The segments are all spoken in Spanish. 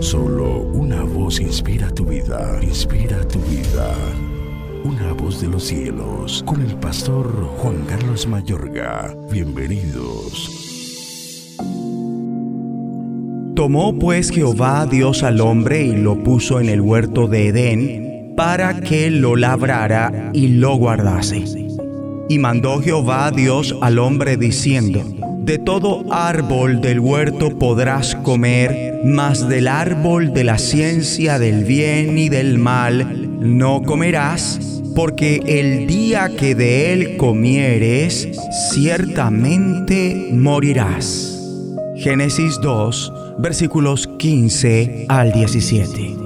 Solo una voz inspira tu vida, inspira tu vida. Una voz de los cielos, con el pastor Juan Carlos Mayorga. Bienvenidos. Tomó pues Jehová Dios al hombre y lo puso en el huerto de Edén para que lo labrara y lo guardase. Y mandó Jehová Dios al hombre diciendo, de todo árbol del huerto podrás comer, mas del árbol de la ciencia del bien y del mal no comerás, porque el día que de él comieres, ciertamente morirás. Génesis 2, versículos 15 al 17.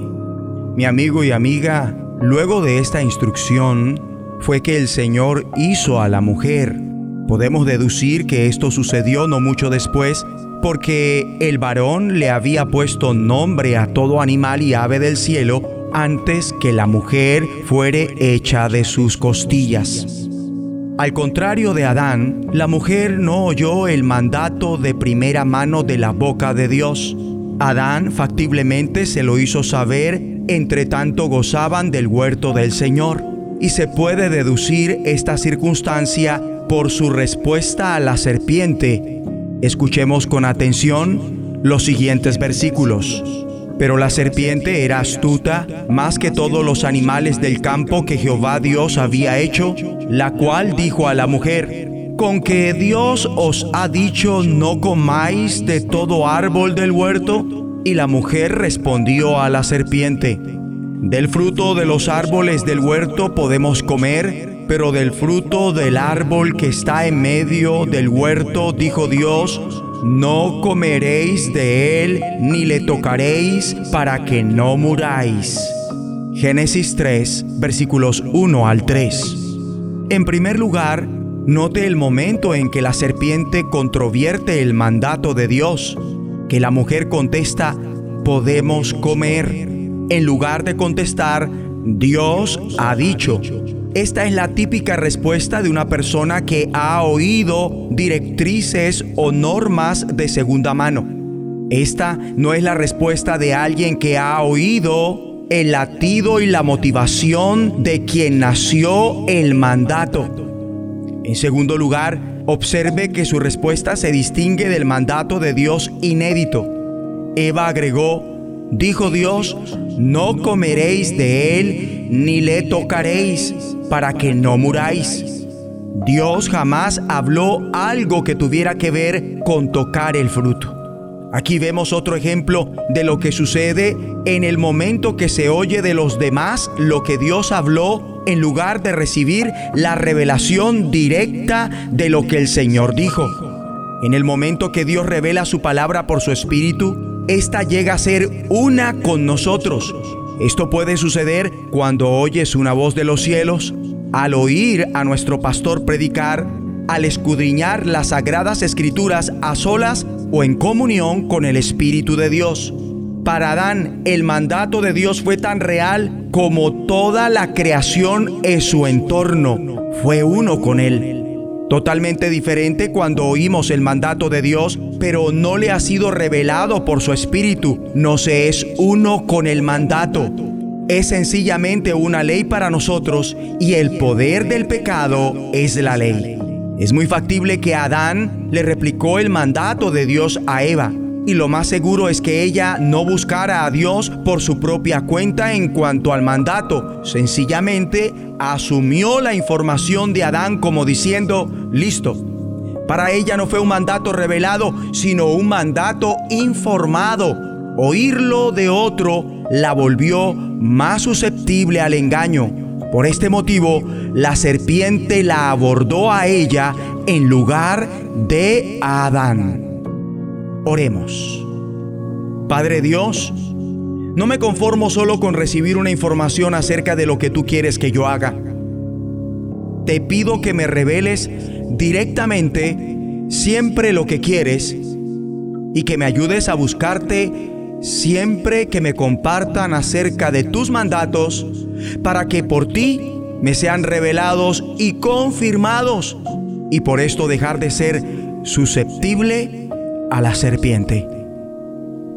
Mi amigo y amiga, luego de esta instrucción, fue que el Señor hizo a la mujer Podemos deducir que esto sucedió no mucho después porque el varón le había puesto nombre a todo animal y ave del cielo antes que la mujer fuere hecha de sus costillas. Al contrario de Adán, la mujer no oyó el mandato de primera mano de la boca de Dios. Adán factiblemente se lo hizo saber entre tanto gozaban del huerto del Señor. Y se puede deducir esta circunstancia por su respuesta a la serpiente. Escuchemos con atención los siguientes versículos. Pero la serpiente era astuta más que todos los animales del campo que Jehová Dios había hecho, la cual dijo a la mujer, con que Dios os ha dicho no comáis de todo árbol del huerto? Y la mujer respondió a la serpiente, del fruto de los árboles del huerto podemos comer, pero del fruto del árbol que está en medio del huerto, dijo Dios, no comeréis de él ni le tocaréis para que no muráis. Génesis 3, versículos 1 al 3. En primer lugar, note el momento en que la serpiente controvierte el mandato de Dios, que la mujer contesta, podemos comer, en lugar de contestar, Dios ha dicho. Esta es la típica respuesta de una persona que ha oído directrices o normas de segunda mano. Esta no es la respuesta de alguien que ha oído el latido y la motivación de quien nació el mandato. En segundo lugar, observe que su respuesta se distingue del mandato de Dios inédito. Eva agregó, dijo Dios, no comeréis de él ni le tocaréis para que no muráis. Dios jamás habló algo que tuviera que ver con tocar el fruto. Aquí vemos otro ejemplo de lo que sucede en el momento que se oye de los demás lo que Dios habló en lugar de recibir la revelación directa de lo que el Señor dijo. En el momento que Dios revela su palabra por su Espíritu, esta llega a ser una con nosotros. Esto puede suceder cuando oyes una voz de los cielos, al oír a nuestro pastor predicar, al escudriñar las sagradas escrituras a solas o en comunión con el Espíritu de Dios. Para Adán, el mandato de Dios fue tan real como toda la creación en su entorno. Fue uno con él. Totalmente diferente cuando oímos el mandato de Dios, pero no le ha sido revelado por su espíritu. No se es uno con el mandato. Es sencillamente una ley para nosotros y el poder del pecado es la ley. Es muy factible que Adán le replicó el mandato de Dios a Eva y lo más seguro es que ella no buscara a Dios por su propia cuenta en cuanto al mandato. Sencillamente asumió la información de Adán como diciendo, listo. Para ella no fue un mandato revelado, sino un mandato informado. Oírlo de otro la volvió más susceptible al engaño. Por este motivo, la serpiente la abordó a ella en lugar de a Adán. Oremos. Padre Dios, no me conformo solo con recibir una información acerca de lo que tú quieres que yo haga. Te pido que me reveles directamente siempre lo que quieres y que me ayudes a buscarte siempre que me compartan acerca de tus mandatos para que por ti me sean revelados y confirmados y por esto dejar de ser susceptible a la serpiente.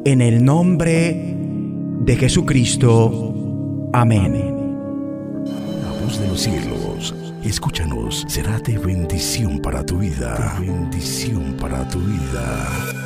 En el nombre de Jesucristo. Amén. La voz de los cielos, escúchanos, será de bendición para tu vida. De bendición para tu vida.